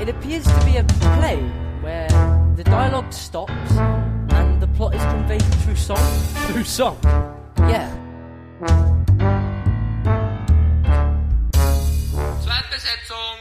It appears to be a play where the dialogue stops and the plot is conveyed through song. Through song. Yeah. Zweitbesetzung.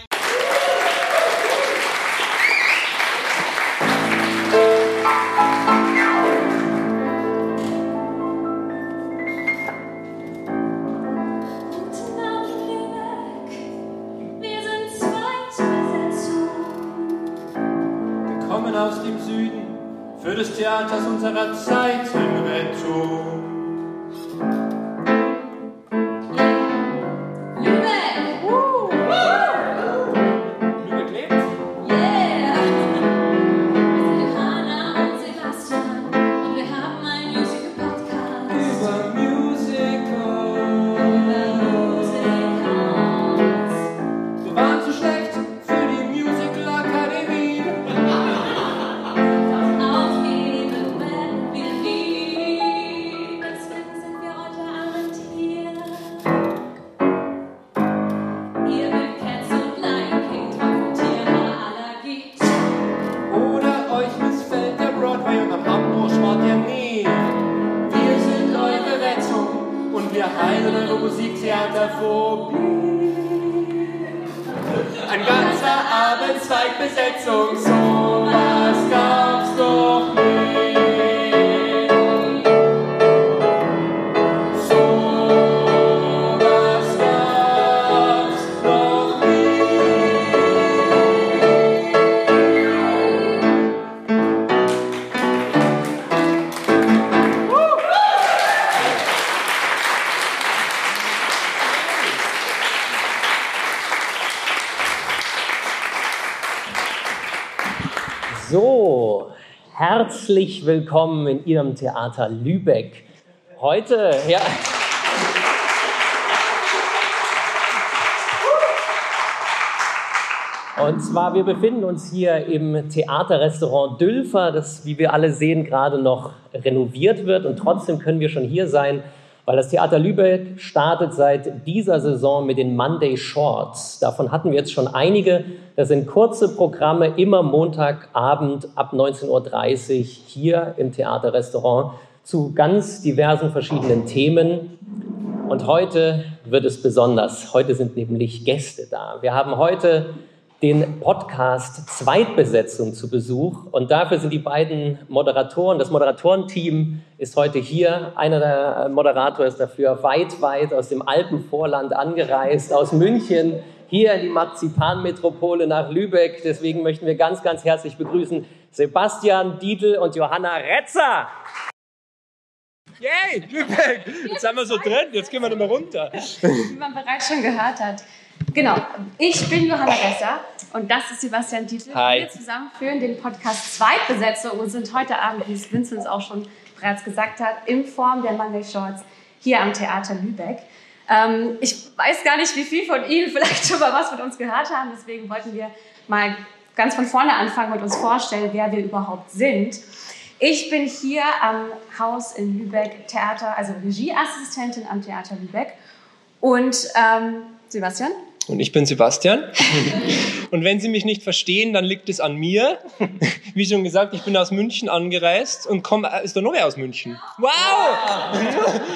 Herzlich willkommen in Ihrem Theater Lübeck. Heute, ja. Und zwar, wir befinden uns hier im Theaterrestaurant Dülfer, das, wie wir alle sehen, gerade noch renoviert wird. Und trotzdem können wir schon hier sein, weil das Theater Lübeck startet seit dieser Saison mit den Monday Shorts. Davon hatten wir jetzt schon einige. Das sind kurze Programme, immer Montagabend ab 19.30 Uhr hier im Theaterrestaurant zu ganz diversen verschiedenen Themen. Und heute wird es besonders. Heute sind nämlich Gäste da. Wir haben heute den Podcast Zweitbesetzung zu Besuch. Und dafür sind die beiden Moderatoren, das Moderatorenteam ist heute hier. Einer der Moderator ist dafür weit, weit aus dem Alpenvorland angereist, aus München, hier in die Marzipanmetropole nach Lübeck. Deswegen möchten wir ganz, ganz herzlich begrüßen Sebastian Dietl und Johanna Retzer. Yay, Lübeck! Jetzt sind wir so drin, jetzt gehen wir mehr runter. wie man bereits schon gehört hat. Genau, ich bin Johanna Resser und das ist Sebastian Titel. Hi. Wir zusammen führen den Podcast Zweitbesetzung und sind heute Abend, wie es Vinzenz auch schon bereits gesagt hat, in Form der Monday Shorts hier am Theater Lübeck. Ähm, ich weiß gar nicht, wie viel von Ihnen vielleicht schon mal was mit uns gehört haben, deswegen wollten wir mal ganz von vorne anfangen und uns vorstellen, wer wir überhaupt sind. Ich bin hier am Haus in Lübeck Theater, also Regieassistentin am Theater Lübeck. Und ähm, Sebastian? Und ich bin Sebastian. Und wenn Sie mich nicht verstehen, dann liegt es an mir. Wie schon gesagt, ich bin aus München angereist und komme. Ist da noch wer aus München? Wow!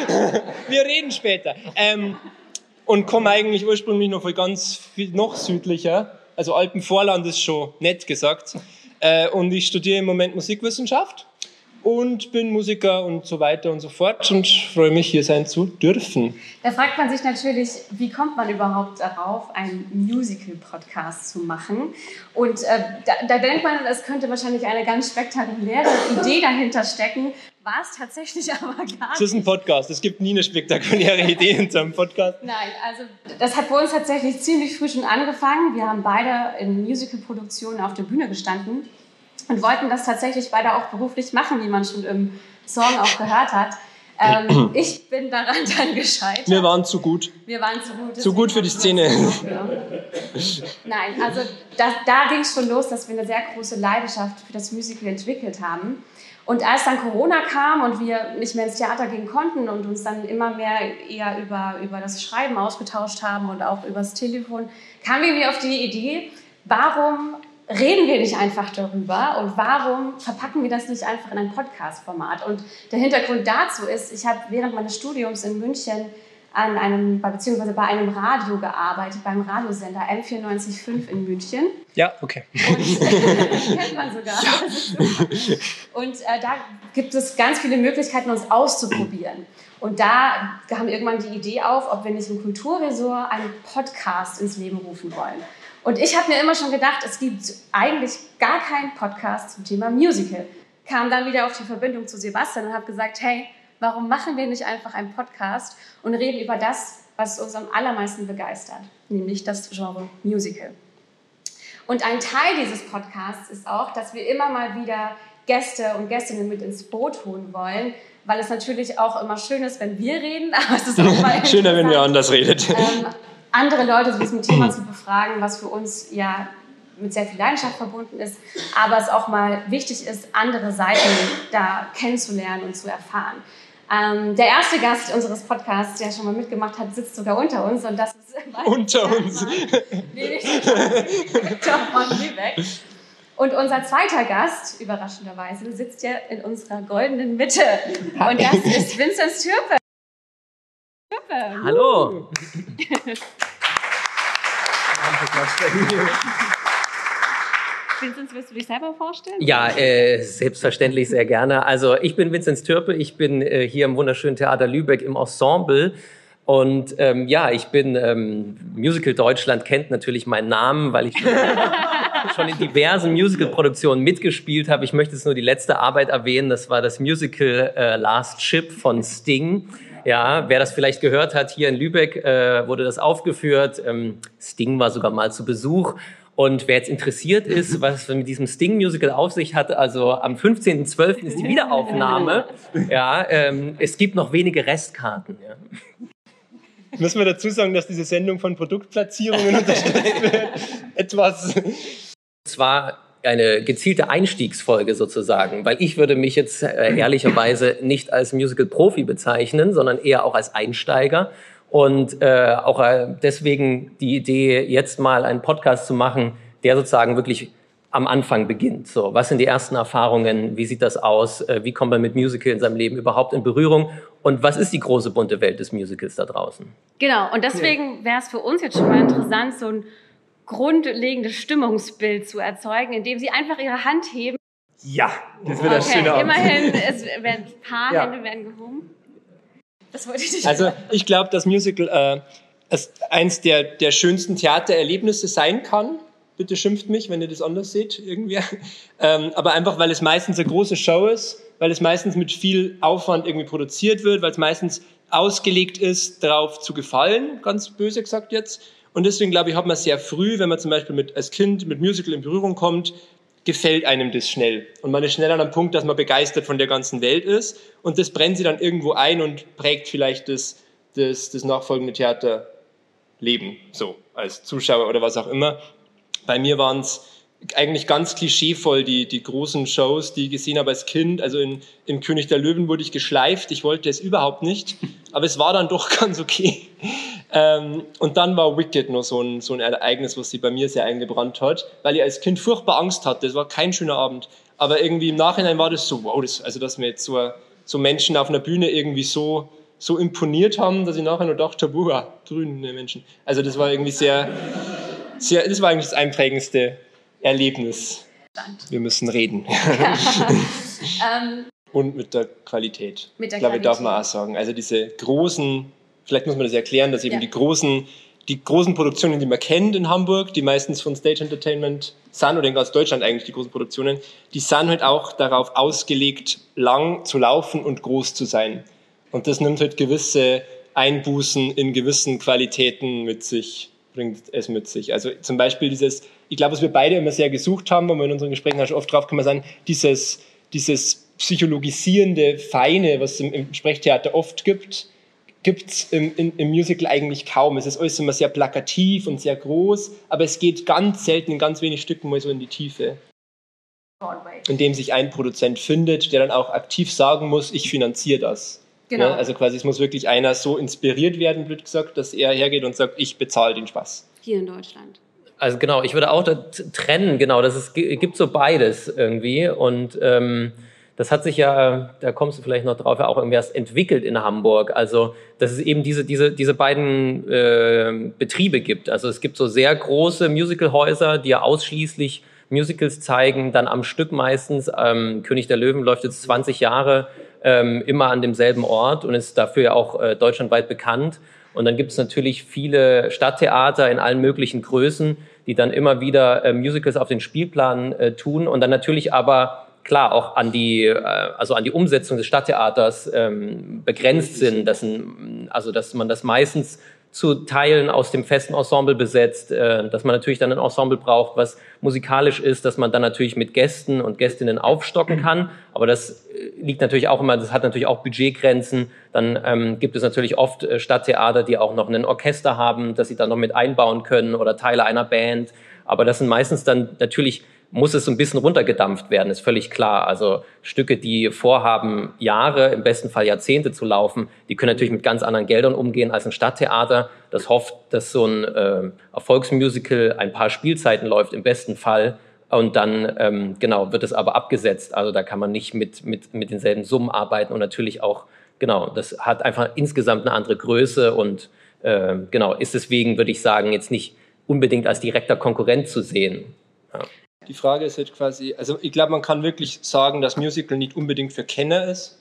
Wir reden später. Ähm, und komme eigentlich ursprünglich noch von ganz viel noch südlicher. Also Alpenvorland ist schon nett gesagt. Äh, und ich studiere im Moment Musikwissenschaft und bin Musiker und so weiter und so fort und freue mich, hier sein zu dürfen. Da fragt man sich natürlich, wie kommt man überhaupt darauf, einen Musical-Podcast zu machen? Und äh, da, da denkt man, es könnte wahrscheinlich eine ganz spektakuläre Idee dahinter stecken. War es tatsächlich aber gar nicht. Es ist ein Podcast. Es gibt nie eine spektakuläre Idee in so einem Podcast. Nein, also das hat bei uns tatsächlich ziemlich früh schon angefangen. Wir haben beide in Musical-Produktionen auf der Bühne gestanden und wollten das tatsächlich beide auch beruflich machen, wie man schon im Song auch gehört hat. Ähm, ich bin daran dann gescheitert. Wir waren zu gut. Wir waren zu gut. Zu gut für die Szene. Nein, also da, da ging es schon los, dass wir eine sehr große Leidenschaft für das Musical entwickelt haben. Und als dann Corona kam und wir nicht mehr ins Theater gehen konnten und uns dann immer mehr eher über, über das Schreiben ausgetauscht haben und auch übers Telefon, kamen wir auf die Idee, warum reden wir nicht einfach darüber und warum verpacken wir das nicht einfach in ein Podcast-Format? Und der Hintergrund dazu ist, ich habe während meines Studiums in München an einem, beziehungsweise bei einem Radio gearbeitet, beim Radiosender M945 in München. Ja, okay. Und kennt man sogar. Und äh, da gibt es ganz viele Möglichkeiten, uns auszuprobieren. Und da kam irgendwann die Idee auf, ob wir nicht im Kulturresort einen Podcast ins Leben rufen wollen. Und ich habe mir immer schon gedacht, es gibt eigentlich gar keinen Podcast zum Thema Musical. Kam dann wieder auf die Verbindung zu Sebastian und habe gesagt, hey, warum machen wir nicht einfach einen Podcast und reden über das, was uns am allermeisten begeistert, nämlich das Genre Musical. Und ein Teil dieses Podcasts ist auch, dass wir immer mal wieder Gäste und Gästinnen mit ins Boot holen wollen, weil es natürlich auch immer schön ist, wenn wir reden, aber es ist auch mal Schöner, wenn interessant, anders redet. ähm, andere Leute zu diesem Thema zu befragen, was für uns ja mit sehr viel Leidenschaft verbunden ist, aber es auch mal wichtig ist, andere Seiten da kennenzulernen und zu erfahren. Ähm, der erste Gast unseres Podcasts, der schon mal mitgemacht hat, sitzt sogar unter uns und das ist Unter uns. nämlich Viktor von Lübeck. Und unser zweiter Gast, überraschenderweise, sitzt ja in unserer goldenen Mitte. Und das ist Vincent Türpe. Türpe. Hallo. Vincent, willst du dich selber vorstellen? Ja, äh, selbstverständlich sehr gerne. Also ich bin Vinzenz Türpe, ich bin äh, hier im wunderschönen Theater Lübeck im Ensemble. Und ähm, ja, ich bin, ähm, Musical Deutschland kennt natürlich meinen Namen, weil ich schon, schon in diversen Musical-Produktionen mitgespielt habe. Ich möchte jetzt nur die letzte Arbeit erwähnen, das war das Musical äh, Last Ship von Sting. Ja, wer das vielleicht gehört hat, hier in Lübeck äh, wurde das aufgeführt. Ähm, Sting war sogar mal zu Besuch. Und wer jetzt interessiert ist, was es mit diesem Sting-Musical auf sich hat, also am 15.12. ist die Wiederaufnahme. Ja, ähm, es gibt noch wenige Restkarten. Ja. Müssen wir dazu sagen, dass diese Sendung von Produktplatzierungen unterstützt wird? Etwas. Es war eine gezielte Einstiegsfolge sozusagen, weil ich würde mich jetzt äh, ehrlicherweise nicht als Musical-Profi bezeichnen, sondern eher auch als Einsteiger. Und äh, auch äh, deswegen die Idee, jetzt mal einen Podcast zu machen, der sozusagen wirklich am Anfang beginnt. So, was sind die ersten Erfahrungen? Wie sieht das aus? Äh, wie kommt man mit Musical in seinem Leben überhaupt in Berührung? Und was ist die große bunte Welt des Musicals da draußen? Genau, und deswegen wäre es für uns jetzt schon mal interessant, so ein grundlegendes Stimmungsbild zu erzeugen, indem Sie einfach Ihre Hand heben. Ja, das wird Okay, schöner Abend. immerhin, es werden ein paar Ja. Hände werden gehoben. Das wollte ich nicht Also ich glaube, dass Musical äh, es eins der, der schönsten Theatererlebnisse sein kann. Bitte schimpft mich, wenn ihr das anders seht, irgendwie. Ähm, aber einfach, weil es meistens eine große Show ist, weil es meistens mit viel Aufwand irgendwie produziert wird, weil es meistens ausgelegt ist, darauf zu gefallen, ganz böse gesagt jetzt. Und deswegen glaube ich, hat man sehr früh, wenn man zum Beispiel mit, als Kind mit Musical in Berührung kommt, gefällt einem das schnell. Und man ist schnell an einem Punkt, dass man begeistert von der ganzen Welt ist. Und das brennt sie dann irgendwo ein und prägt vielleicht das, das, das nachfolgende Theaterleben, so als Zuschauer oder was auch immer. Bei mir waren es eigentlich ganz klischeevoll, die, die großen Shows, die ich gesehen habe als Kind. Also in, in König der Löwen wurde ich geschleift. Ich wollte es überhaupt nicht. Aber es war dann doch ganz okay. Ähm, und dann war Wicked noch so ein, so ein Ereignis, was sich bei mir sehr eingebrannt hat, weil ich als Kind furchtbar Angst hatte. Es war kein schöner Abend. Aber irgendwie im Nachhinein war das so, wow, das, also dass mir jetzt so, so Menschen auf einer Bühne irgendwie so, so imponiert haben, dass ich nachher nur dachte, boah, grüne Menschen. Also das war irgendwie sehr, sehr, das war eigentlich das einprägendste Erlebnis. Wir müssen reden. Ähm, Und mit der Qualität. Mit der ich glaube, darf man Qualität. auch sagen. Also diese großen, vielleicht muss man das erklären, dass eben Ja. die großen, die großen Produktionen, die man kennt in Hamburg, die meistens von Stage Entertainment sind oder in ganz Deutschland eigentlich die großen Produktionen, die sind halt auch darauf ausgelegt, lang zu laufen und groß zu sein. Und das nimmt halt gewisse Einbußen in gewissen Qualitäten mit sich, bringt es mit sich. Also zum Beispiel dieses, ich glaube, was wir beide immer sehr gesucht haben, und wir in unseren Gesprächen auch schon oft drauf kommen, sind dieses, dieses psychologisierende Feine, was es im, im Sprechtheater oft gibt, gibt's im, im, im Musical eigentlich kaum. Es ist alles immer sehr plakativ und sehr groß, aber es geht ganz selten in ganz wenig Stücken mal so in die Tiefe, Broadway. in dem sich ein Produzent findet, der dann auch aktiv sagen muss, ich finanziere das. Genau. Ja, also quasi es muss wirklich einer so inspiriert werden, blöd gesagt, dass er hergeht und sagt, ich bezahle den Spaß. Hier in Deutschland. Also genau, ich würde auch da trennen, genau, das ist, gi- gibt so beides irgendwie und ähm, das hat sich ja, da kommst du vielleicht noch drauf, ja auch irgendwie erst entwickelt in Hamburg. Also, dass es eben diese, diese, diese beiden äh, Betriebe gibt. Also es gibt so sehr große Musicalhäuser, die ja ausschließlich Musicals zeigen, dann am Stück meistens. Ähm, König der Löwen läuft jetzt 20 Jahre ähm, immer an demselben Ort und ist dafür ja auch äh, deutschlandweit bekannt. Und dann gibt es natürlich viele Stadttheater in allen möglichen Größen, die dann immer wieder äh, Musicals auf den Spielplan äh, tun und dann natürlich aber klar auch an die äh, also an die Umsetzung des Stadttheaters ähm, begrenzt sind, dass ein, also dass man das meistens zu Teilen aus dem festen Ensemble besetzt, äh, dass man natürlich dann ein Ensemble braucht, was musikalisch ist, dass man dann natürlich mit Gästen und Gästinnen aufstocken kann. Aber das äh, liegt natürlich auch immer, das hat natürlich auch Budgetgrenzen. Dann ähm, gibt es natürlich oft äh, Stadttheater, die auch noch ein Orchester haben, das sie dann noch mit einbauen können oder Teile einer Band. Aber das sind meistens dann natürlich muss es so ein bisschen runtergedampft werden, ist völlig klar. Also Stücke, die vorhaben, Jahre, im besten Fall Jahrzehnte zu laufen, die können natürlich mit ganz anderen Geldern umgehen als ein Stadttheater. Das hofft, dass so ein äh, Erfolgsmusical ein paar Spielzeiten läuft, im besten Fall. Und dann, ähm, genau, wird es aber abgesetzt. Also da kann man nicht mit, mit, mit denselben Summen arbeiten und natürlich auch, genau, das hat einfach insgesamt eine andere Größe und äh, genau, ist deswegen, würde ich sagen, jetzt nicht unbedingt als direkter Konkurrent zu sehen. Ja. Die Frage ist halt quasi, also ich glaube, man kann wirklich sagen, dass Musical nicht unbedingt für Kenner ist.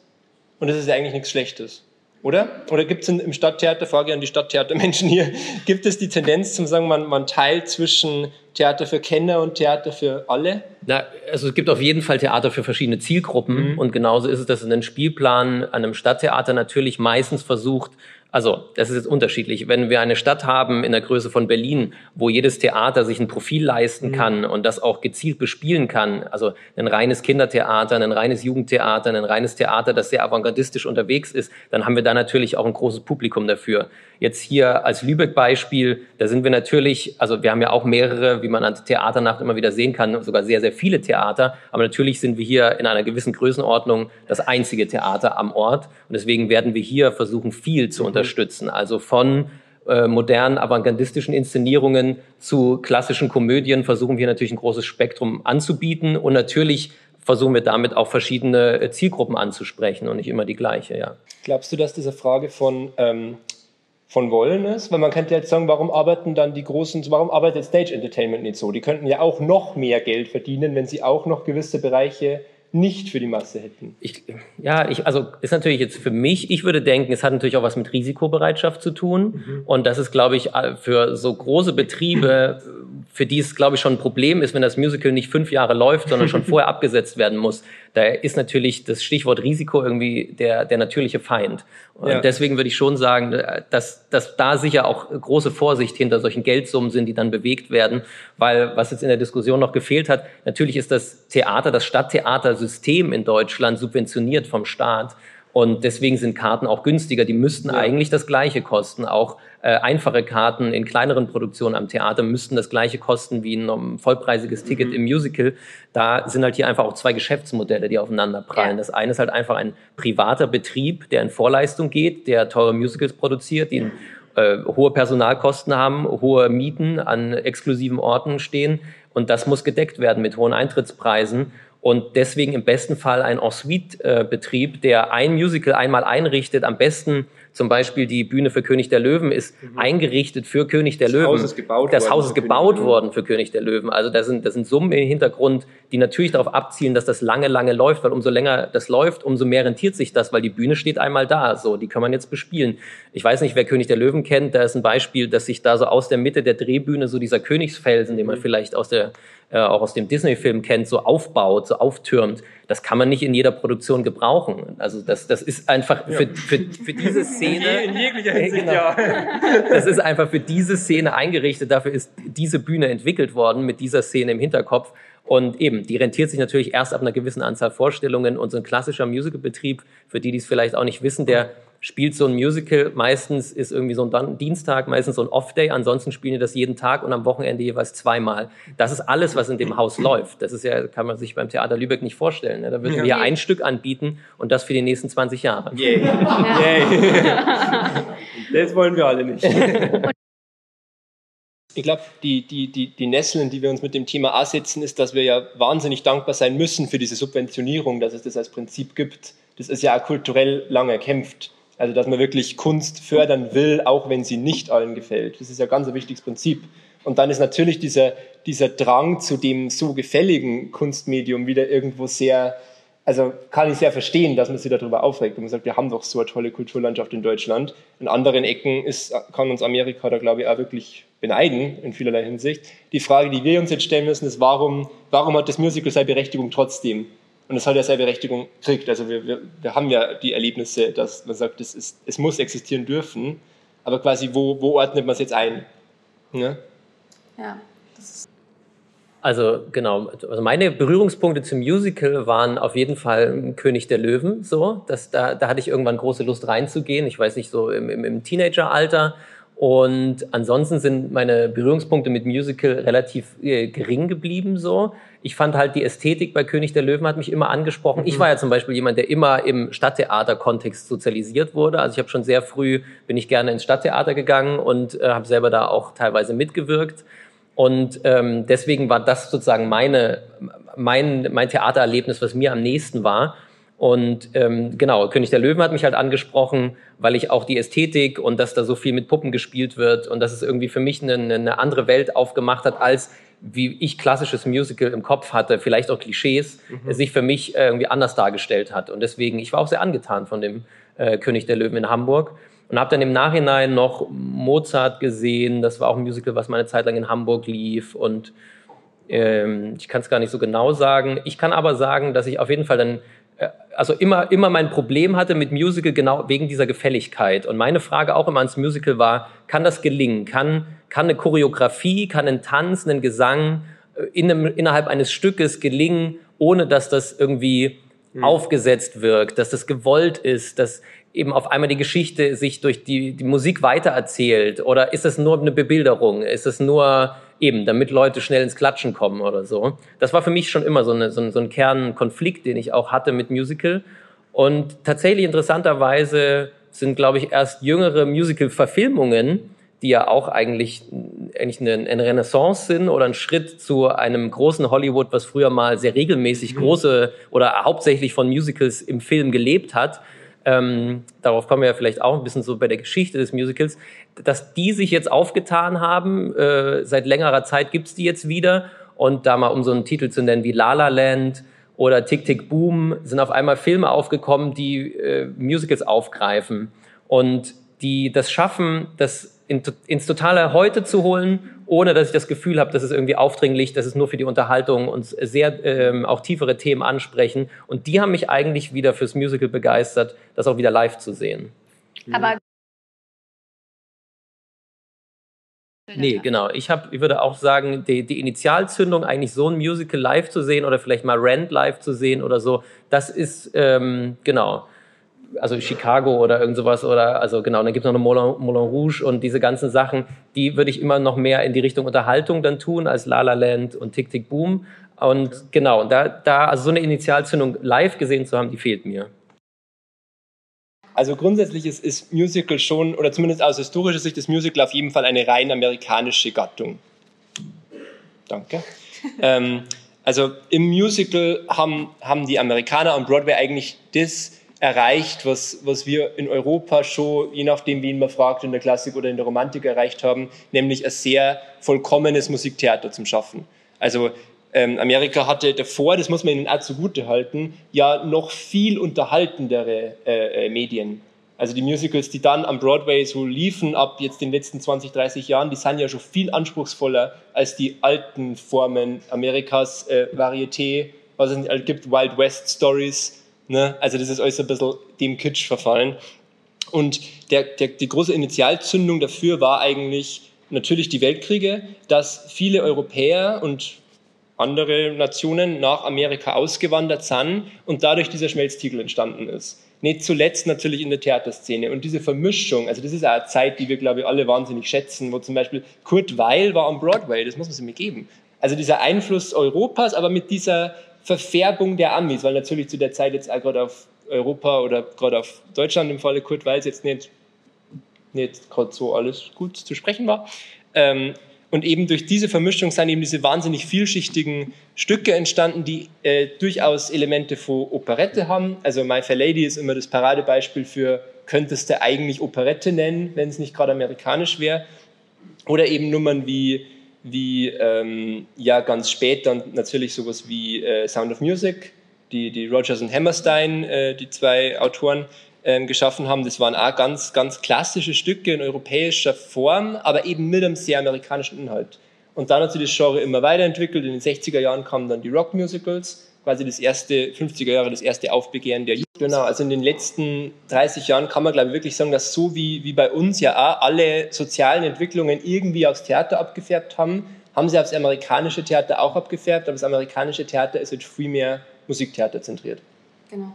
Und das ist ja eigentlich nichts Schlechtes. Oder? Oder gibt es im Stadttheater, Frage an die Stadttheatermenschen hier, gibt es die Tendenz zum sagen, man, man teilt zwischen Theater für Kenner und Theater für alle? Na, also es gibt auf jeden Fall Theater für verschiedene Zielgruppen und genauso ist es, dass in einem Spielplan an einem Stadttheater natürlich meistens versucht, also das ist jetzt unterschiedlich. Wenn wir eine Stadt haben in der Größe von Berlin, wo jedes Theater sich ein Profil leisten kann und das auch gezielt bespielen kann, also ein reines Kindertheater, ein reines Jugendtheater, ein reines Theater, das sehr avantgardistisch unterwegs ist, dann haben wir da natürlich auch ein großes Publikum dafür. Jetzt hier als Lübeck-Beispiel, da sind wir natürlich, also wir haben ja auch mehrere, wie man an Theaternacht immer wieder sehen kann, sogar sehr, sehr viele Theater, aber natürlich sind wir hier in einer gewissen Größenordnung das einzige Theater am Ort und deswegen werden wir hier versuchen, viel zu unterstützen, also von äh, modernen avantgardistischen Inszenierungen zu klassischen Komödien versuchen wir natürlich ein großes Spektrum anzubieten und natürlich versuchen wir damit auch verschiedene äh, Zielgruppen anzusprechen und nicht immer die gleiche, ja. Glaubst du, dass das eine Frage von, ähm, von Wollen ist? Weil man könnte jetzt sagen, warum arbeiten dann die großen, warum arbeitet Stage Entertainment nicht so? Die könnten ja auch noch mehr Geld verdienen, wenn sie auch noch gewisse Bereiche nicht für die Masse hätten. Ich, ja, ich, also ist natürlich jetzt für mich, ich würde denken, es hat natürlich auch was mit Risikobereitschaft zu tun. Und das ist, glaube ich, für so große Betriebe, für die es, glaube ich, schon ein Problem ist, wenn das Musical nicht fünf Jahre läuft, sondern schon vorher abgesetzt werden muss. Da ist natürlich das Stichwort Risiko irgendwie der, der natürliche Feind. Und Ja. deswegen würde ich schon sagen, dass, dass da sicher auch große Vorsicht hinter solchen Geldsummen sind, die dann bewegt werden. Weil, was jetzt in der Diskussion noch gefehlt hat, natürlich ist das Theater, das Stadttheatersystem in Deutschland subventioniert vom Staat. Und deswegen sind Karten auch günstiger. Die müssten eigentlich das Gleiche kosten. Auch äh, einfache Karten in kleineren Produktionen am Theater müssten das Gleiche kosten wie ein vollpreisiges Ticket im Musical. Da sind halt hier einfach auch zwei Geschäftsmodelle, die aufeinander prallen. Ja. Das eine ist halt einfach ein privater Betrieb, der in Vorleistung geht, der teure Musicals produziert, die äh, hohe Personalkosten haben, hohe Mieten an exklusiven Orten stehen. Und das muss gedeckt werden mit hohen Eintrittspreisen. Und deswegen im besten Fall ein Ensuite-Betrieb, der ein Musical einmal einrichtet, am besten zum Beispiel die Bühne für König der Löwen ist eingerichtet für König der Löwen. Haus ist gebaut das worden Haus ist König gebaut Löwen. worden für König der Löwen. Also da sind, da sind Summen im Hintergrund, die natürlich darauf abzielen, dass das lange, lange läuft, weil umso länger das läuft, umso mehr rentiert sich das, weil die Bühne steht einmal da. So, die kann man jetzt bespielen. Ich weiß nicht, wer König der Löwen kennt, da ist ein Beispiel, dass sich da so aus der Mitte der Drehbühne so dieser Königsfelsen, den man Mhm. vielleicht aus der äh, auch aus dem Disney-Film kennt, so aufbaut, so auftürmt. Das kann man nicht in jeder Produktion gebrauchen. Also das, das ist einfach für, für, für diese Szene. In jeglicher Hinsicht, Genau. ja. Das ist einfach für diese Szene eingerichtet. Dafür ist diese Bühne entwickelt worden mit dieser Szene im Hinterkopf. Und eben, die rentiert sich natürlich erst ab einer gewissen Anzahl Vorstellungen. Und so ein klassischer Musicalbetrieb, für die, die es vielleicht auch nicht wissen, der spielt so ein Musical. Meistens ist irgendwie so ein Dienstag, meistens so ein Off-Day. Ansonsten spielen die das jeden Tag und am Wochenende jeweils zweimal. Das ist alles, was in dem Haus läuft. Das ist ja, kann man sich beim Theater Lübeck nicht vorstellen. ne? Da würden wir ein Stück anbieten und das für die nächsten 20 Jahre. Yay. Yay. Das wollen wir alle nicht. Ich glaube, die, die, die, die Nesseln, die wir uns mit dem Thema A setzen, ist, dass wir ja wahnsinnig dankbar sein müssen für diese Subventionierung, dass es das als Prinzip gibt. Das ist ja auch kulturell lang erkämpft. Also, dass man wirklich Kunst fördern will, auch wenn sie nicht allen gefällt. Das ist ja ganz ein wichtiges Prinzip. Und dann ist natürlich dieser, dieser Drang zu dem so gefälligen Kunstmedium wieder irgendwo sehr, also kann ich sehr verstehen, dass man sich darüber aufregt und man sagt, wir haben doch so eine tolle Kulturlandschaft in Deutschland. In anderen Ecken ist, kann uns Amerika da, glaube ich, auch wirklich beneiden in vielerlei Hinsicht. Die Frage, die wir uns jetzt stellen müssen, ist, warum, warum hat das Musical seine Berechtigung trotzdem? Und es hat ja seine Berechtigung gekriegt. Also wir, wir, wir haben ja die Erlebnisse, dass man sagt, es, ist, es muss existieren dürfen, aber quasi, wo, wo ordnet man es jetzt ein? Ja? Ja. Also genau, also meine Berührungspunkte zum Musical waren auf jeden Fall König der Löwen. So, das, da, da hatte ich irgendwann große Lust reinzugehen. Ich weiß nicht, so im, im, im Teenageralter. Und ansonsten sind meine Berührungspunkte mit Musical relativ äh, gering geblieben. So, ich fand halt die Ästhetik bei König der Löwen hat mich immer angesprochen. Ich war ja zum Beispiel jemand, der immer im Stadttheater-Kontext sozialisiert wurde. Also ich habe schon sehr früh bin ich gerne ins Stadttheater gegangen und äh, habe selber da auch teilweise mitgewirkt. Und ähm, deswegen war das sozusagen meine, mein, mein Theatererlebnis, was mir am nächsten war. Und ähm, genau, König der Löwen hat mich halt angesprochen, weil ich auch die Ästhetik und dass da so viel mit Puppen gespielt wird und dass es irgendwie für mich eine, eine andere Welt aufgemacht hat, als wie ich klassisches Musical im Kopf hatte, vielleicht auch Klischees, mhm. sich für mich irgendwie anders dargestellt hat. Und deswegen, ich war auch sehr angetan von dem äh, König der Löwen in Hamburg und habe dann im Nachhinein noch Mozart gesehen. Das war auch ein Musical, was meine Zeit lang in Hamburg lief und ähm, ich kann es gar nicht so genau sagen. Ich kann aber sagen, dass ich auf jeden Fall dann äh, also immer, immer mein Problem hatte mit Musical genau wegen dieser Gefälligkeit. Und meine Frage auch immer ans Musical war, kann das gelingen? Kann, kann eine Choreografie, kann ein Tanz, ein Gesang äh, in einem, innerhalb eines Stückes gelingen, ohne dass das irgendwie mhm. aufgesetzt wirkt, dass das gewollt ist, dass eben auf einmal die Geschichte sich durch die, die Musik weitererzählt? Oder ist es nur eine Bebilderung? Ist es nur eben, damit Leute schnell ins Klatschen kommen oder so? Das war für mich schon immer so, eine, so, ein, so ein Kernkonflikt, den ich auch hatte mit Musical. Und tatsächlich interessanterweise sind, glaube ich, erst jüngere Musical-Verfilmungen, die ja auch eigentlich, eigentlich eine, eine Renaissance sind oder ein Schritt zu einem großen Hollywood, was früher mal sehr regelmäßig mhm. große oder hauptsächlich von Musicals im Film gelebt hat, ähm, darauf kommen wir ja vielleicht auch ein bisschen so bei der Geschichte des Musicals, dass die sich jetzt aufgetan haben. Äh, seit längerer Zeit gibt's die jetzt wieder. Und da mal um so einen Titel zu nennen wie La La Land oder Tick Tick Boom sind auf einmal Filme aufgekommen, die äh, Musicals aufgreifen und die das schaffen, das in, ins totale Heute zu holen, ohne dass ich das Gefühl habe, dass es irgendwie aufdringlich, dass es nur für die Unterhaltung und sehr ähm, auch tiefere Themen ansprechen. Und die haben mich eigentlich wieder fürs Musical begeistert, das auch wieder live zu sehen. Aber Nee, genau. Ich, hab, ich würde auch sagen, die, die Initialzündung, eigentlich so ein Musical live zu sehen oder vielleicht mal Rent live zu sehen oder so, das ist, ähm, genau, also Chicago oder irgend sowas oder also genau, dann gibt es noch eine Moulin, Moulin Rouge und diese ganzen Sachen, die würde ich immer noch mehr in die Richtung Unterhaltung dann tun als La La Land und Tick Tick Boom und okay. genau, da, da also so eine Initialzündung live gesehen zu haben, die fehlt mir. Also grundsätzlich ist, ist Musical schon, oder zumindest aus historischer Sicht, ist Musical auf jeden Fall eine rein amerikanische Gattung. Danke. ähm, also im Musical haben, haben die Amerikaner am Broadway eigentlich das erreicht, was, was wir in Europa schon, je nachdem, wen man fragt, in der Klassik oder in der Romantik erreicht haben, nämlich ein sehr vollkommenes Musiktheater zum Schaffen. Also ähm, Amerika hatte davor, das muss man ihnen auch zugute halten, ja noch viel unterhaltendere äh, äh, Medien. Also die Musicals, die dann am Broadway so liefen ab jetzt den letzten 20, 30 Jahren, die sind ja schon viel anspruchsvoller als die alten Formen Amerikas äh, Varieté, was es gibt, Wild West Stories, Ne? Also das ist alles ein bisschen dem Kitsch verfallen. Und der, der, die große Initialzündung dafür war eigentlich natürlich die Weltkriege, dass viele Europäer und andere Nationen nach Amerika ausgewandert sind und dadurch dieser Schmelztiegel entstanden ist. Nicht zuletzt natürlich in der Theaterszene. Und diese Vermischung, also das ist auch eine Zeit, die wir, glaube ich, alle wahnsinnig schätzen, wo zum Beispiel Kurt Weil war am Broadway, das muss man sich mir geben. Also dieser Einfluss Europas, aber mit dieser Verfärbung der Amis, weil natürlich zu der Zeit jetzt auch gerade auf Europa oder gerade auf Deutschland im Falle Kurt Weiß jetzt nicht, nicht gerade so alles gut zu sprechen war. Ähm, Und eben durch diese Vermischung sind eben diese wahnsinnig vielschichtigen Stücke entstanden, die äh, durchaus Elemente von Operette haben. Also My Fair Lady ist immer das Paradebeispiel für, könntest du eigentlich Operette nennen, wenn es nicht gerade amerikanisch wäre. Oder eben Nummern wie, wie ähm, ja ganz spät dann natürlich sowas wie äh, Sound of Music, die, die Rogers und Hammerstein, äh, die zwei Autoren, ähm, geschaffen haben. Das waren auch ganz, ganz klassische Stücke in europäischer Form, aber eben mit einem sehr amerikanischen Inhalt. Und dann hat sich das Genre immer weiterentwickelt. In den 60er Jahren kamen dann die Rock-Musicals, quasi das erste, 50er Jahre, das erste Aufbegehren der Jugend. Genau, also in den letzten 30 Jahren kann man, glaube ich, wirklich sagen, dass so wie, wie bei uns ja auch alle sozialen Entwicklungen irgendwie aufs Theater abgefärbt haben, haben sie aufs amerikanische Theater auch abgefärbt, aber das amerikanische Theater ist jetzt viel mehr Musiktheater zentriert. Genau.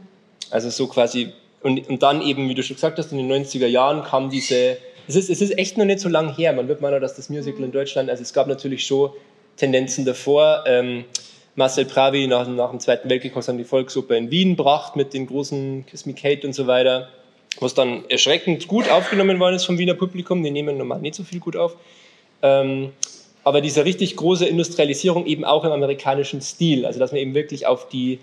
Also so quasi und, und dann eben, wie du schon gesagt hast, in den 90er Jahren kam diese, es ist, es ist echt noch nicht so lang her, man wird meinen, dass das Musical in Deutschland, also es gab natürlich schon Tendenzen davor. Ähm, Marcel Pravi nach, nach dem Zweiten Weltkrieg hat dann die Volksoper in Wien gebracht mit den großen Kiss Me Kate und so weiter, was dann erschreckend gut aufgenommen worden ist vom Wiener Publikum, die nehmen normal nicht so viel gut auf. Ähm, aber diese richtig große Industrialisierung eben auch im amerikanischen Stil, also dass man eben wirklich auf die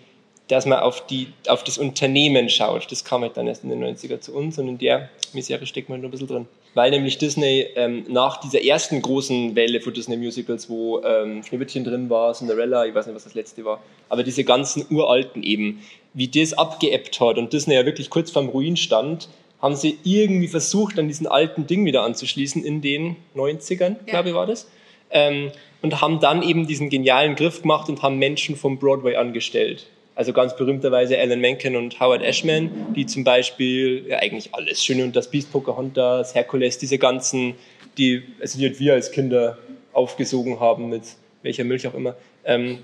dass man auf, die, auf das Unternehmen schaut. Das kam halt dann erst in den 90er zu uns und in der Misere steckt man noch ein bisschen drin. Weil nämlich Disney ähm, nach dieser ersten großen Welle von Disney Musicals, wo ähm, Schneewittchen drin war, Cinderella, ich weiß nicht, was das letzte war, aber diese ganzen uralten eben, wie das abgeebbt hat und Disney ja wirklich kurz vorm Ruin stand, haben sie irgendwie versucht, an diesen alten Ding wieder anzuschließen in den 90ern, ja. glaube ich, war das. Ähm, und haben dann eben diesen genialen Griff gemacht und haben Menschen vom Broadway angestellt. Also ganz berühmterweise Alan Menken und Howard Ashman, die zum Beispiel ja eigentlich alles, Schöne und das Biest, Pocahontas, Herkules, diese ganzen, die, also die wir als Kinder aufgesogen haben mit welcher Milch auch immer. Ähm,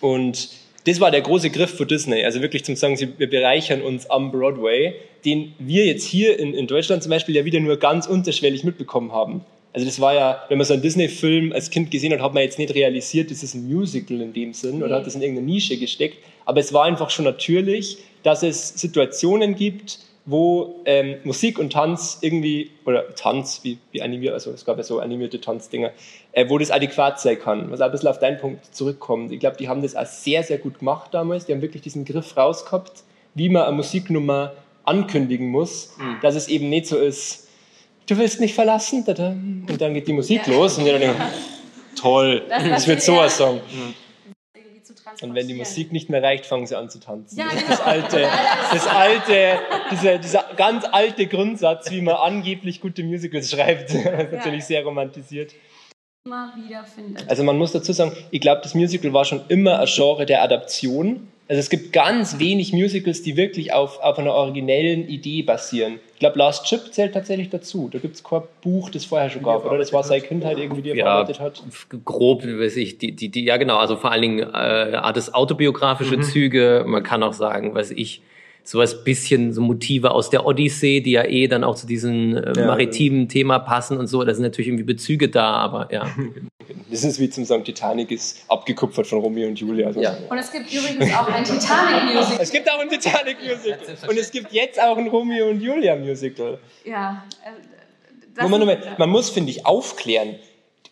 und das war der große Griff für Disney, also wirklich zum sagen, wir bereichern uns am Broadway, den wir jetzt hier in, in Deutschland zum Beispiel ja wieder nur ganz unterschwellig mitbekommen haben. Also das war ja, wenn man so einen Disney-Film als Kind gesehen hat, hat man jetzt nicht realisiert, das ist ein Musical in dem Sinn oder hat das in irgendeine Nische gesteckt. Aber es war einfach schon natürlich, dass es Situationen gibt, wo ähm, Musik und Tanz irgendwie, oder Tanz, wie, wie animiert, also es gab ja so animierte Tanzdinger, äh, wo das adäquat sein kann. Was auch ein bisschen auf deinen Punkt zurückkommt. Ich glaube, die haben das auch sehr, sehr gut gemacht damals. Die haben wirklich diesen Griff rausgehabt, wie man eine Musiknummer ankündigen muss, mhm. dass es eben nicht so ist, du willst mich verlassen? Und dann geht die Musik ja. los und wir denken, toll, das, das wird so ein Song. Und wenn die Musik nicht mehr reicht, fangen sie an zu tanzen. Ja, genau. Das alte, das alte, dieser, dieser ganz alte Grundsatz, wie man angeblich gute Musicals schreibt, ist natürlich ja. sehr romantisiert. Also man muss dazu sagen, ich glaube, das Musical war schon immer ein Genre der Adaption. Also es gibt ganz wenig Musicals, die wirklich auf, auf einer originellen Idee basieren. Ich glaube, Last Chip zählt tatsächlich dazu. Da gibt es kein Buch, das vorher schon gab, oder? Das war seine Kindheit irgendwie, die er ja, verarbeitet hat. Grob, weiß ich, die, die, die, ja genau, also vor allen Dingen äh, hat es autobiografische mhm. Züge. Man kann auch sagen, weiß ich, sowas bisschen so Motive aus der Odyssee, die ja eh dann auch zu diesem äh, ja, maritimen ja. Thema passen und so. Da sind natürlich irgendwie Bezüge da, aber ja. Das ist wie zum sagen, Titanic ist abgekupfert von Romeo und Julia. Also ja. Und es gibt übrigens auch ein Titanic-Musical. Es gibt auch ein Titanic-Musical. Und es gibt jetzt auch ein Romeo und Julia-Musical. Ja. Äh, man, man muss, finde ich, aufklären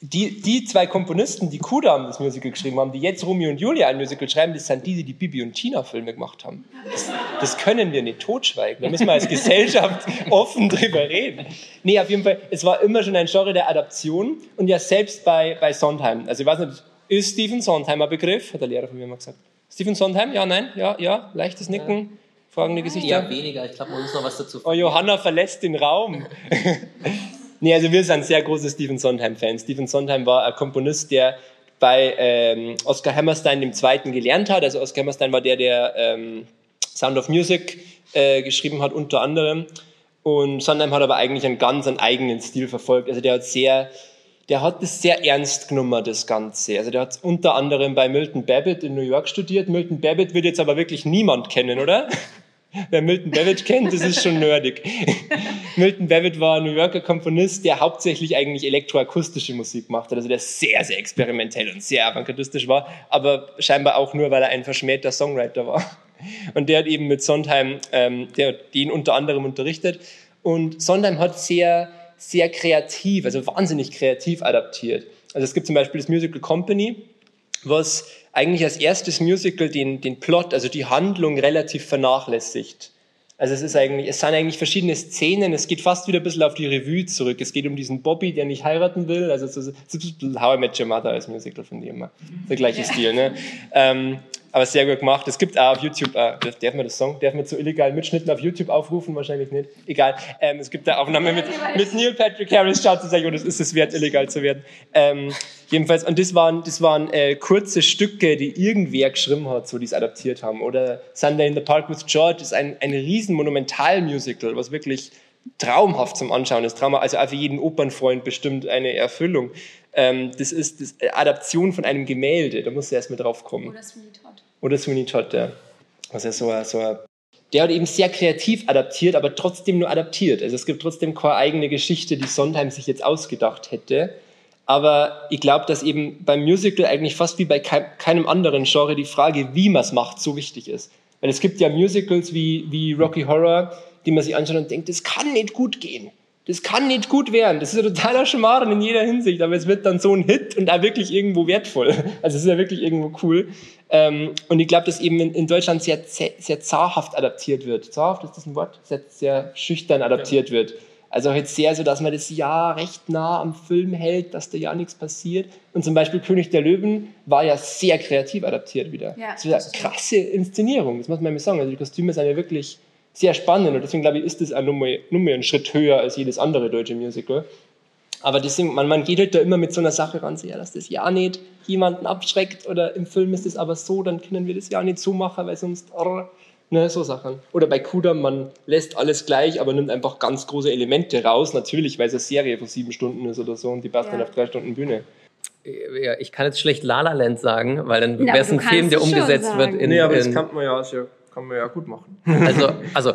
die, die zwei Komponisten, die Kudam das Musical geschrieben haben, die jetzt Romeo und Julia ein Musical schreiben, das sind die, die die Bibi und Tina Filme gemacht haben. Das, das können wir nicht totschweigen. Da müssen wir als Gesellschaft offen drüber reden. Nee, auf jeden Fall, es war immer schon ein Genre der Adaption und ja selbst bei, bei Sondheim. Also ich weiß nicht, ist Stephen Sondheim ein Begriff? Hat der Lehrer von mir mal gesagt. Stephen Sondheim? Ja, nein? Ja, ja, leichtes Nicken. Fragende Gesichter? Ja, weniger. Ich glaube, man muss noch was dazu Oh, Johanna verlässt den Raum. Nee, also wir sind sehr große Stephen Sondheim-Fans. Stephen Sondheim war ein Komponist, der bei ähm, Oscar Hammerstein dem Zweiten gelernt hat. Also Oscar Hammerstein war der, der ähm, Sound of Music äh, geschrieben hat, unter anderem. Und Sondheim hat aber eigentlich einen ganz einen eigenen Stil verfolgt. Also der hat sehr, der hat das sehr ernst genommen, das Ganze. Also der hat unter anderem bei Milton Babbitt in New York studiert. Milton Babbitt wird jetzt aber wirklich niemand kennen, oder? Wer Milton Babbitt kennt, das ist schon nerdig. Milton Babbitt war ein New Yorker Komponist, der hauptsächlich eigentlich elektroakustische Musik macht, also der sehr, sehr experimentell und sehr avantgardistisch war, aber scheinbar auch nur, weil er ein verschmähter Songwriter war. Und der hat eben mit Sondheim, ähm, der den unter anderem unterrichtet. Und Sondheim hat sehr, sehr kreativ, also wahnsinnig kreativ adaptiert. Also es gibt zum Beispiel das Musical Company, was eigentlich als erstes Musical den, den Plot, also die Handlung relativ vernachlässigt. Also es ist eigentlich, es sind eigentlich verschiedene Szenen, es geht fast wieder ein bisschen auf die Revue zurück. Es geht um diesen Bobby, der nicht heiraten will, also ein bisschen How I Met Your Mother als Musical von dem immer. Der gleiche Stil, ne? Ähm, aber sehr gut gemacht. Es gibt auch auf YouTube, äh, darf man das Song, darf man zu illegalen Mitschnitten auf YouTube aufrufen? Wahrscheinlich nicht. Egal. Ähm, es gibt da Aufnahme mit, mit Neil Patrick Harris, schaut sich und es ist es wert, illegal zu werden. Ähm, jedenfalls, und das waren, das waren äh, kurze Stücke, die irgendwer geschrieben hat, so die es adaptiert haben. Oder Sunday in the Park with George ist ein, ein riesen Monumental-Musical, was wirklich traumhaft zum Anschauen ist. Trauma, also auch für jeden Opernfreund bestimmt eine Erfüllung. Ähm, das ist das Adaption von einem Gemälde, da musst du erst mal drauf kommen. Oder Sweeney Todd. Oder Sweeney Todd, ja. Was ja so, so ein- der hat eben sehr kreativ adaptiert, aber trotzdem nur adaptiert. Also es gibt trotzdem keine eigene Geschichte, die Sondheim sich jetzt ausgedacht hätte. Aber ich glaube, dass eben beim Musical eigentlich fast wie bei kei- keinem anderen Genre die Frage, wie man es macht, so wichtig ist. Weil es gibt ja Musicals wie, wie Rocky Horror, die man sich anschaut und denkt, das kann nicht gut gehen. Das kann nicht gut werden. Das ist ein totaler Schmarrn in jeder Hinsicht, aber es wird dann so ein Hit und auch wirklich irgendwo wertvoll. Also es ist ja wirklich irgendwo cool. Ähm, und ich glaube, dass eben in, Deutschland sehr, sehr zaghaft adaptiert wird. Zaghaft ist das ein Wort? Sehr, sehr schüchtern adaptiert wird. Also halt sehr so, dass man das ja recht nah am Film hält, dass da ja nichts passiert. Und zum Beispiel König der Löwen war ja sehr kreativ adaptiert wieder. Ja, das ist ja stimmt. krasse Inszenierung, das muss man mal sagen. Also die Kostüme sind ja wirklich sehr spannend und deswegen glaube ich, ist das auch nur mal, mal einen Schritt höher als jedes andere deutsche Musical. Aber deswegen, man, man geht halt da immer mit so einer Sache ran, so, ja, dass das ja nicht jemanden abschreckt oder im Film ist es aber so, dann können wir das ja nicht so machen, weil sonst, arr, ne, so Sachen. Oder bei Kudam, man lässt alles gleich, aber nimmt einfach ganz große Elemente raus, natürlich, weil es eine Serie von sieben Stunden ist oder so und die passt Ja. dann auf drei Stunden Bühne. Ja, ich kann jetzt schlecht La La Land sagen, weil dann wäre es ein Film, der umgesetzt sagen. wird in, nee, aber das in kann man ja, ist ja, kann man ja gut machen. Also, also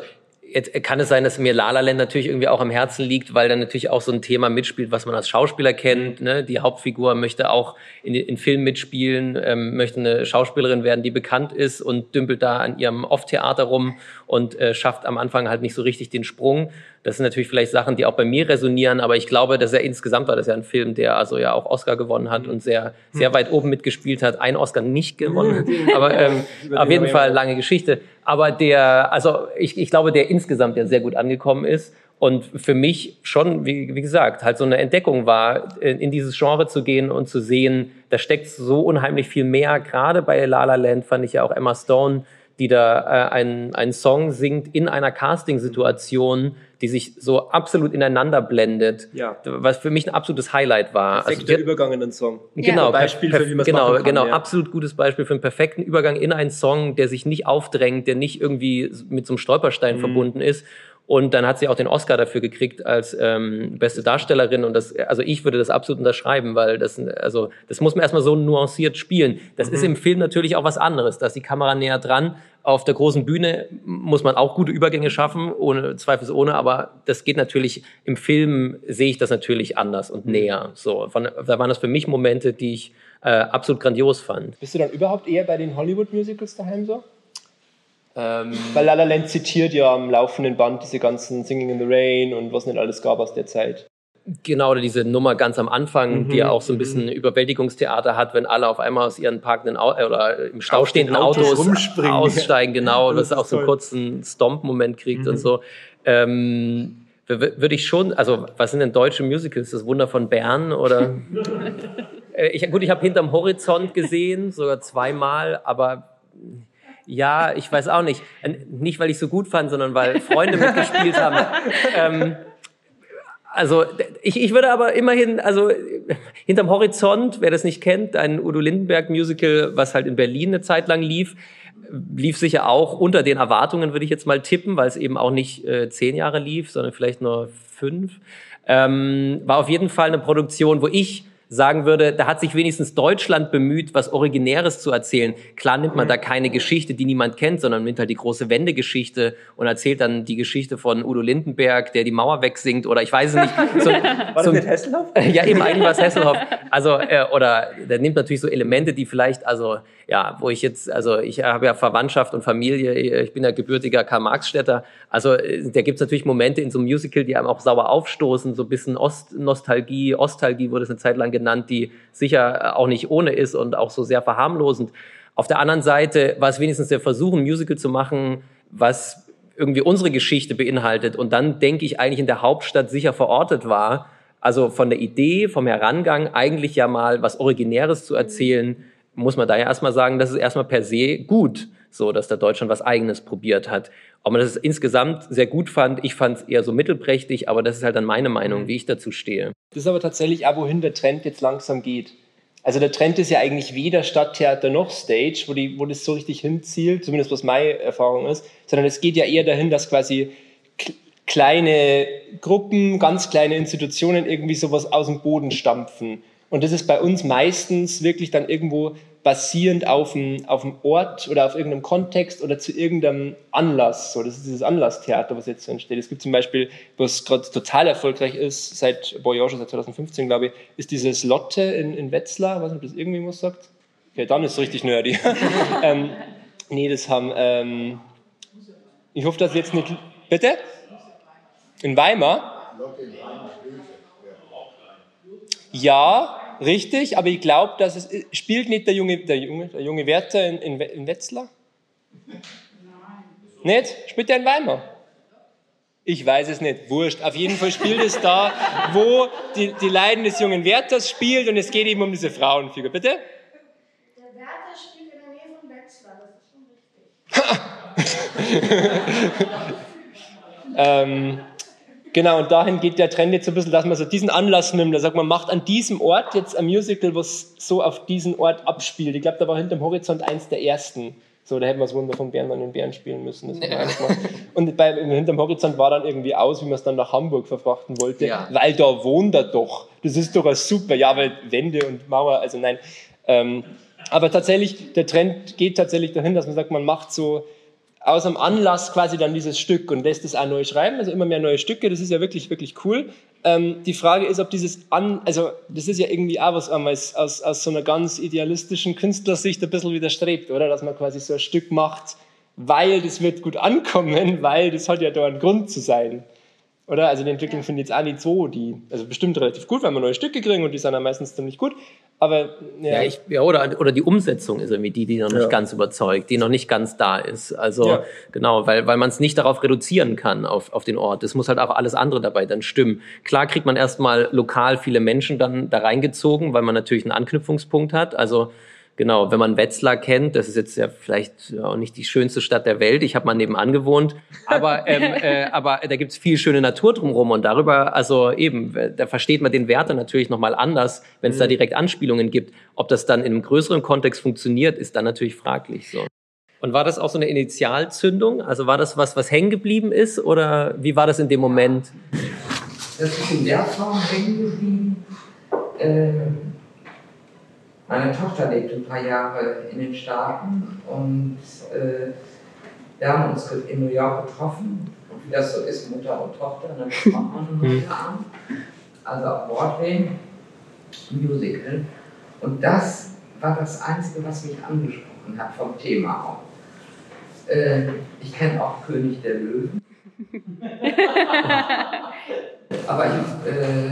jetzt kann es sein, dass mir La La Land natürlich irgendwie auch am Herzen liegt, weil dann natürlich auch so ein Thema mitspielt, was man als Schauspieler kennt. Ne? Die Hauptfigur möchte auch in, in Filmen mitspielen, ähm, möchte eine Schauspielerin werden, die bekannt ist und dümpelt da an ihrem Off-Theater rum und äh, schafft am Anfang halt nicht so richtig den Sprung. Das sind natürlich vielleicht Sachen, die auch bei mir resonieren, aber ich glaube, dass er insgesamt war das ja ein Film, der also ja auch Oscar gewonnen hat und sehr, sehr weit oben mitgespielt hat. Ein Oscar nicht gewonnen, aber ähm, auf jeden Fall lange Geschichte. Aber der, also ich, ich glaube, der insgesamt ja sehr gut angekommen ist und für mich schon, wie, wie gesagt, halt so eine Entdeckung war, in, in dieses Genre zu gehen und zu sehen, da steckt so unheimlich viel mehr. Gerade bei La La Land fand ich ja auch Emma Stone, die da äh, einen, einen Song singt in einer Casting-Situation, die sich so absolut ineinander blendet, Ja. was für mich ein absolutes Highlight war. Also Perfekter die- Übergang in den Song. Genau, Ein Beispiel für, wie man es genau, machen kann. genau, ja. absolut gutes Beispiel für einen perfekten Übergang in einen Song, der sich nicht aufdrängt, der nicht irgendwie mit so einem Mhm. Stolperstein verbunden ist. Und dann hat sie auch den Oscar dafür gekriegt als ähm, beste Darstellerin. Und das, also ich würde das absolut unterschreiben, weil das, also das muss man erstmal so nuanciert spielen. Das ist im Film natürlich auch was anderes. Da ist die Kamera näher dran. Auf der großen Bühne muss man auch gute Übergänge schaffen, ohne zweifelsohne. Aber das geht natürlich im Film sehe ich das natürlich anders und näher. So, von, da waren das für mich Momente, die ich äh, absolut grandios fand. Bist du dann überhaupt eher bei den Hollywood-Musicals daheim so? Ähm, Weil La La Land zitiert ja am laufenden Band diese ganzen Singing in the Rain und was nicht alles gab aus der Zeit. Genau, oder diese Nummer ganz am Anfang, die ja auch so ein bisschen Überwältigungstheater hat, wenn alle auf einmal aus ihren parkenden Au äh, oder im Stau stehenden Autos Autos rumspringen. aussteigen, genau, und Das das auch so einen kurzen Stomp-Moment kriegt und so. Ähm, würde ich schon, also was sind denn deutsche Musicals? Das Wunder von Bern oder? Äh, ich, gut, ich habe hinterm Horizont gesehen, sogar zweimal, aber ja, ich weiß auch nicht. Äh, Nicht, weil ich so gut fand, sondern weil Freunde mitgespielt haben. Ähm, also ich, ich würde aber immerhin, also hinterm Horizont, wer das nicht kennt, ein Udo Lindenberg Musical, was halt in Berlin eine Zeit lang lief, lief sicher auch unter den Erwartungen, würde ich jetzt mal tippen, weil es eben auch nicht äh, zehn Jahre lief, sondern vielleicht nur fünf. Ähm, war auf jeden Fall eine Produktion, wo ich sagen würde, da hat sich wenigstens Deutschland bemüht, was Originäres zu erzählen. Klar nimmt man da keine Geschichte, die niemand kennt, sondern nimmt halt die große Wendegeschichte und erzählt dann die Geschichte von Udo Lindenberg, der die Mauer wegsingt oder ich weiß es nicht. So, War das so, nicht Hasselhoff? ja, eben eigentlich war es Hasselhoff. Also, äh, oder der nimmt natürlich so Elemente, die vielleicht, also, ja, wo ich jetzt, also ich habe ja Verwandtschaft und Familie, ich bin ja gebürtiger Karl-Marx-Städter. Also, äh, da gibt's natürlich Momente in so einem Musical, die einem auch sauer aufstoßen, so ein bisschen Ost-Nostalgie, Ostalgie wurde es eine Zeit lang genannt, die sicher äh, auch nicht ohne ist und auch so sehr verharmlosend. Auf der anderen Seite war es wenigstens der Versuch, ein Musical zu machen, was irgendwie unsere Geschichte beinhaltet und dann, denke ich, eigentlich in der Hauptstadt sicher verortet war. Also von der Idee, vom Herangang, eigentlich ja mal was Originäres zu erzählen, muss man da ja erstmal sagen, das ist erstmal per se gut, so dass da Deutschland was Eigenes probiert hat. Ob man das insgesamt sehr gut fand, ich fand es eher so mittelprächtig, aber das ist halt dann meine Meinung, wie ich dazu stehe. Das ist aber tatsächlich auch, wohin der Trend jetzt langsam geht. Also der Trend ist ja eigentlich weder Stadttheater noch Stage, wo, die, wo das so richtig hinzielt, zumindest was meine Erfahrung ist, sondern es geht ja eher dahin, dass quasi kleine Gruppen, ganz kleine Institutionen irgendwie sowas aus dem Boden stampfen. Und das ist bei uns meistens wirklich dann irgendwo basierend auf dem, auf dem Ort oder auf irgendeinem Kontext oder zu irgendeinem Anlass. So, das ist dieses Anlasstheater, was jetzt entsteht. Es gibt zum Beispiel, was gerade total erfolgreich ist, seit schon seit 2015, glaube ich, ist dieses Lotte in, in Wetzlar. Ich weiß nicht, ob das irgendwie was sagt. Okay, dann ist es richtig nerdy. ähm, nee, das haben. Ähm, ich hoffe, dass jetzt nicht. Bitte? In Weimar? Ja, richtig, aber ich glaube, dass es spielt nicht der junge, der junge, der junge Werther in, in, in Wetzlar? Nein. Nicht? Spielt der in Weimar? Ich weiß es nicht, wurscht. Auf jeden Fall spielt es da, wo die, die Leiden des jungen Werthers spielt und es geht eben um diese Frauenfigur. Bitte? Der Werther spielt in der Nähe von Wetzlar, das ist schon richtig. ähm, Genau, und dahin geht der Trend jetzt so ein bisschen, dass man so diesen Anlass nimmt. Da sagt man, macht an diesem Ort jetzt ein Musical, was so auf diesen Ort abspielt. Ich glaube, da war hinterm Horizont eins der ersten. So, da hätten wir das Wunder von Bären an den Bären spielen müssen. Ja. Und bei, hinterm Horizont war dann irgendwie aus, wie man es dann nach Hamburg verfrachten wollte, ja. weil da wohnt er doch. Das ist doch super, ja, weil Wände und Mauer, also nein. Ähm, aber tatsächlich, der Trend geht tatsächlich dahin, dass man sagt, man macht so aus einem Anlass quasi dann dieses Stück und lässt es auch neu schreiben, also immer mehr neue Stücke, das ist ja wirklich, wirklich cool. Ähm, die Frage ist, ob dieses An, also das ist ja irgendwie auch was aus, aus, aus so einer ganz idealistischen Künstlersicht ein bisschen widerstrebt, oder? Dass man quasi so ein Stück macht, weil das wird gut ankommen, weil das hat ja da ein Grund zu sein. Oder? Also die Entwicklung finde ich jetzt auch nicht so, die, also bestimmt relativ gut, weil wir neue Stücke kriegen und die sind dann meistens ziemlich gut. Aber ja. ja, ich, ja oder, oder die Umsetzung ist irgendwie die, die noch nicht ja. ganz überzeugt, die noch nicht ganz da ist. Also ja. genau, weil, weil man es nicht darauf reduzieren kann, auf, auf den Ort. Es muss halt auch alles andere dabei dann stimmen. Klar kriegt man erstmal lokal viele Menschen dann da reingezogen, weil man natürlich einen Anknüpfungspunkt hat. Also Genau, wenn man Wetzlar kennt, das ist jetzt ja vielleicht auch nicht die schönste Stadt der Welt. Ich habe mal nebenan gewohnt, aber ähm, äh, aber da gibt's viel schöne Natur drumherum und darüber, also eben, da versteht man den Wert dann natürlich noch mal anders, wenn es mhm. da direkt Anspielungen gibt. Ob das dann in einem größeren Kontext funktioniert, ist dann natürlich fraglich. So. Und war das auch so eine Initialzündung? Also war das was, was hängen geblieben ist, oder wie war das in dem Moment? Das ist in der Form hängen geblieben. Ähm meine Tochter lebt ein paar Jahre in den Staaten und äh, wir haben uns in New York getroffen. Und wie das so ist, Mutter und Tochter, dann macht man eine neue an. Also auf Broadway, Musical. Und das war das Einzige, was mich angesprochen hat vom Thema auch. Äh, ich kenne auch König der Löwen. Aber ich, äh,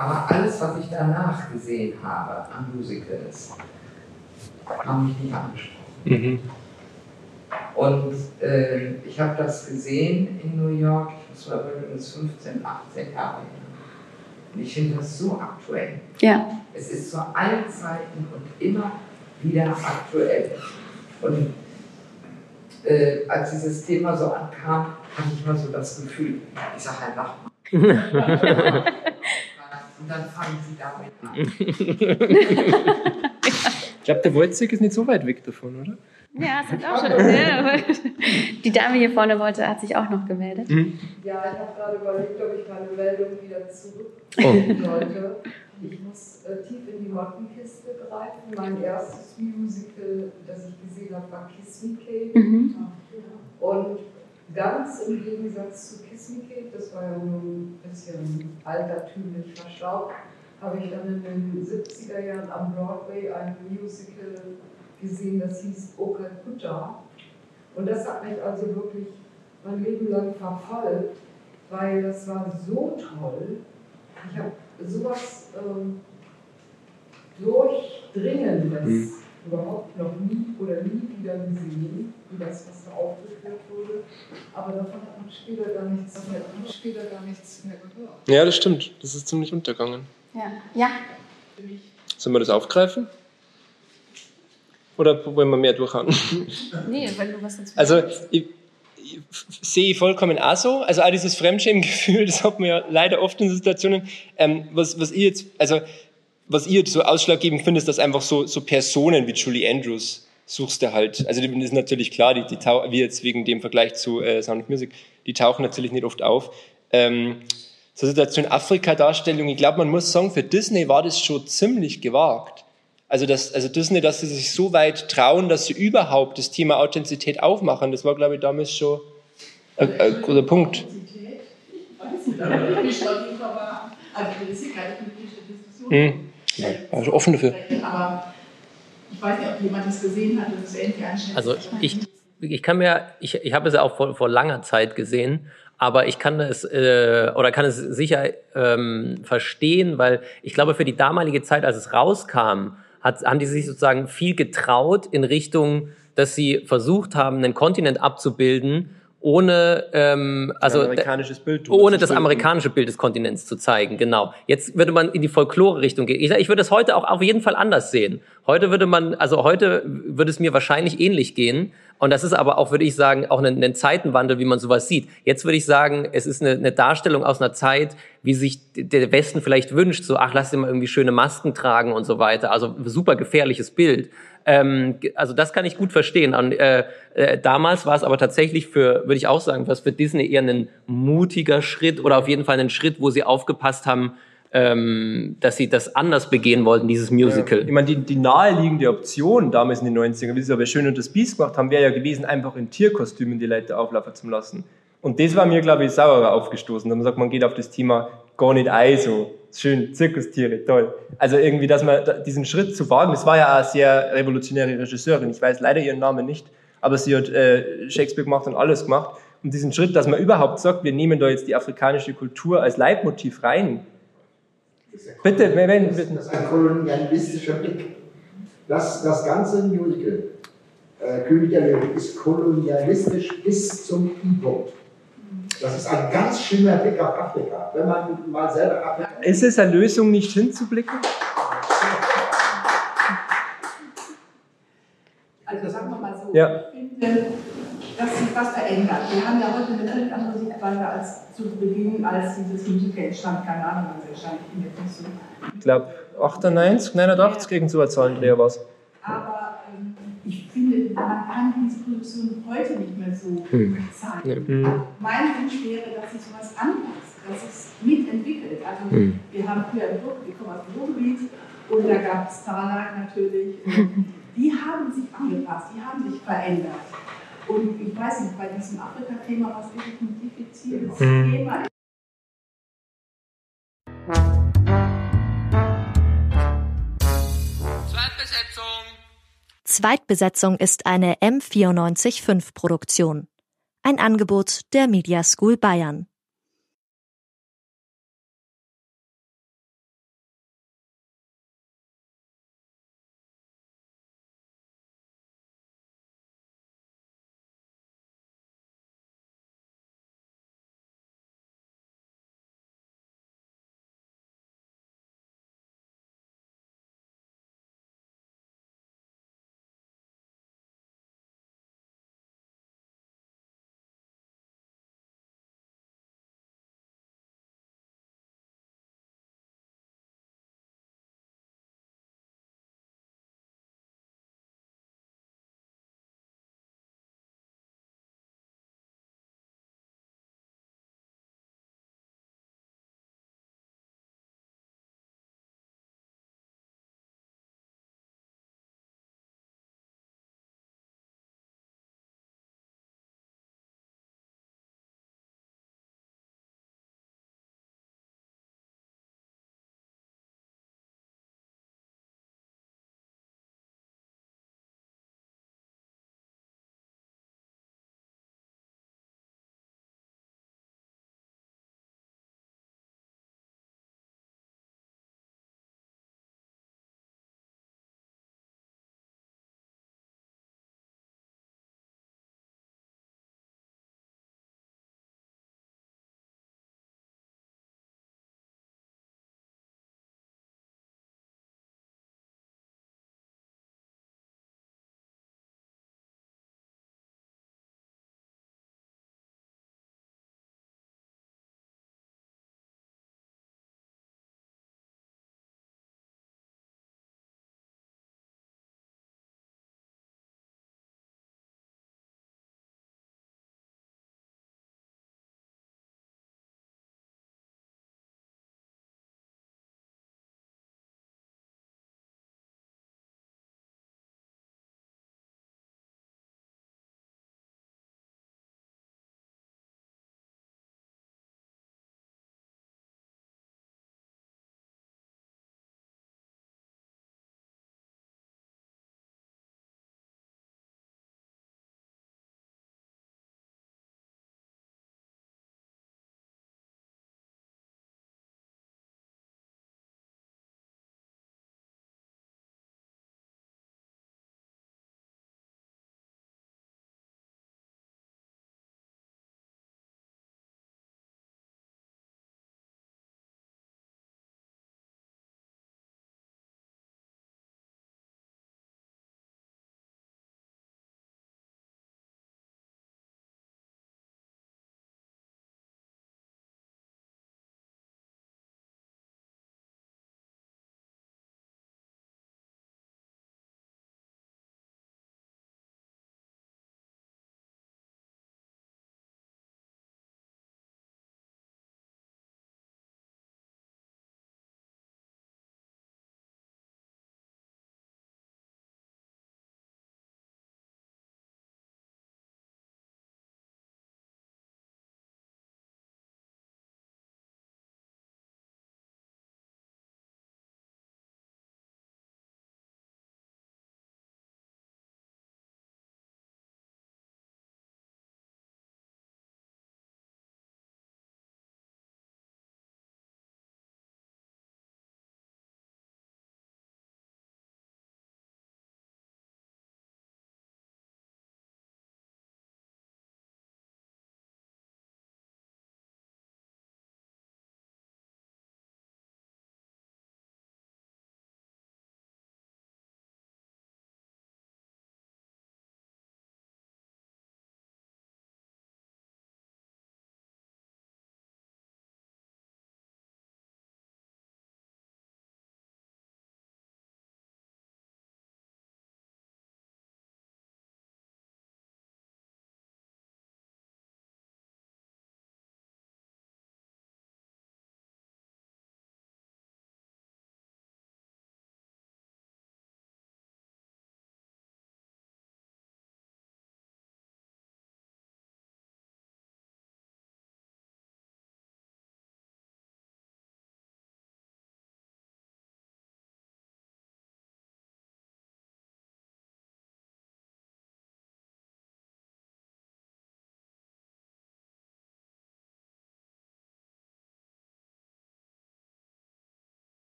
aber alles, was ich danach gesehen habe an Musicals, haben mich nicht angesprochen. Mhm. Und äh, ich habe das gesehen in New York, das war übrigens 15, 18 Jahre her. Und ich finde das so aktuell. Ja. Es ist zu allen Zeiten und immer wieder aktuell. Und äh, als dieses Thema so ankam, hatte ich mal so das Gefühl, ich sage halt, lach mal. Und dann fangen sie damit an. ich glaube, der Wolzig ist nicht so weit weg davon, oder? Ja, es hat auch schon. Ja, die Dame hier vorne wollte, hat sich auch noch gemeldet. Mhm. Ja, ich habe gerade überlegt, ob ich meine Meldung wieder zurücknehmen oh. sollte. Ich muss äh, tief in die Mottenkiste greifen. Mein erstes Musical, das ich gesehen habe, war Kiss Me Kate. Mhm. Und ganz im Gegensatz zu Kiss Me Kate, das war ja nur ein bisschen altertümlich verstaubt, habe ich dann in den 70er Jahren am Broadway ein Musical gesehen, das hieß Okakutta. Und das hat mich also wirklich mein Leben lang verfolgt, weil das war so toll. Ich habe sowas ähm, Durchdringendes Hm. Überhaupt noch nie oder nie wieder gesehen, wie das, was da aufgeführt wurde. Aber davon hat man später gar nichts, später gar nichts mehr gehört. Ja, das stimmt. Das ist ziemlich untergegangen. Ja. ja. Sollen wir das aufgreifen? Oder wollen wir mehr durchhauen? Nee, wenn du was dazu Also, ich, ich sehe ich vollkommen auch so. Also, auch dieses Fremdschämengefühl, das hat man ja leider oft in Situationen. Ähm, was, was ich jetzt, also, was ich jetzt so ausschlaggebend finde, ist, dass einfach so, so Personen wie Julie Andrews suchst du halt. Also, das ist natürlich klar, die, die wie jetzt wegen dem Vergleich zu äh, Sound of Music, die tauchen natürlich nicht oft auf. Ähm, so Situation Afrika-Darstellung, ich glaube, man muss sagen, für Disney war das schon ziemlich gewagt. Also, das, also Disney, dass sie sich so weit trauen, dass sie überhaupt das Thema Authentizität aufmachen, das war, glaube ich, damals schon ein, ein guter Punkt. weiß nicht, aber ich schon lieber, also das ist keine politische Diskussion. War schon offen dafür. Aber ich weiß nicht, ob jemand das gesehen hat und es irgendwie einschätzt. Also ich, ich kann mir, ich, ich habe es ja auch vor, vor langer Zeit gesehen, aber ich kann es äh, oder kann es sicher ähm, verstehen, weil ich glaube, für die damalige Zeit, als es rauskam, hat, haben die sich sozusagen viel getraut in Richtung, dass sie versucht haben, einen Kontinent abzubilden, ohne ähm, also Bild. ohne das amerikanische Bild des Kontinents zu zeigen, genau. Jetzt würde man in die Folklore-Richtung gehen. Ich, ich würde es heute auch auf jeden Fall anders sehen. Heute würde man, also heute würde es mir wahrscheinlich ähnlich gehen. Und das ist aber auch, würde ich sagen, auch ein, ein Zeitenwandel, wie man sowas sieht. Jetzt würde ich sagen, es ist eine, eine Darstellung aus einer Zeit, wie sich der Westen vielleicht wünscht. So, ach, lass dir mal irgendwie schöne Masken tragen und so weiter. Also super gefährliches Bild. Ähm, also das kann ich gut verstehen. Und, äh, äh, damals war es aber tatsächlich für, würde ich auch sagen, was für Disney eher ein mutiger Schritt oder auf jeden Fall ein Schritt, wo sie aufgepasst haben, ähm, dass sie das anders begehen wollten, dieses Musical. Ich meine, die, die naheliegende Option damals in den 90ern, wie sie es aber schön und das Biest gemacht haben, wäre ja gewesen, einfach in Tierkostümen die Leute auflaufen zu lassen. Und das war mir, glaube ich, saurer aufgestoßen. Da man sagt, man geht auf das Thema gar nicht ein, so schön Zirkustiere, toll. Also irgendwie, dass man diesen Schritt zu wagen, das war ja eine sehr revolutionäre Regisseurin. Ich weiß leider ihren Namen nicht, aber sie hat äh, Shakespeare gemacht und alles gemacht. Und diesen Schritt, dass man überhaupt sagt, wir nehmen da jetzt die afrikanische Kultur als Leitmotiv rein. Bitte, wenn, wenn, bitte. Das ist ein kolonialistischer Blick. Das, das ganze Musical, äh, König der Löwen, ist kolonialistisch bis zum I-Punkt. Das ist ein ganz schlimmer Blick auf Afrika. Wenn man mal selber Afrika. Ist es eine Lösung, nicht hinzublicken? Also sagen wir mal so, Ja. ich finde, dass sich was verändert. Wir haben ja heute eine völlig andere Sichtweise als zu Beginn, als dieses Musical entstand. Keine Ahnung, wann es entstand. Ich bin jetzt nicht so. Ich glaube 98, 89 gegen so eine Zahlendreher was. Aber ähm, ich finde, man kann diese Produktion heute nicht mehr so Hm. zeigen. Hm. Mein Wunsch wäre, dass sich sowas anpasst, dass es mitentwickelt. Also Hm. wir haben früher im Ruhr, wir kommen aus dem Ruhrgebiet und da gab es Starlight natürlich. Die haben sich angepasst, die haben sich verändert. Und ich weiß nicht, bei diesem Afrika-Thema, was wirklich ein diffiziles Hm. Thema ist, Zweitbesetzung ist eine M945 Produktion. Ein Angebot der Media School Bayern.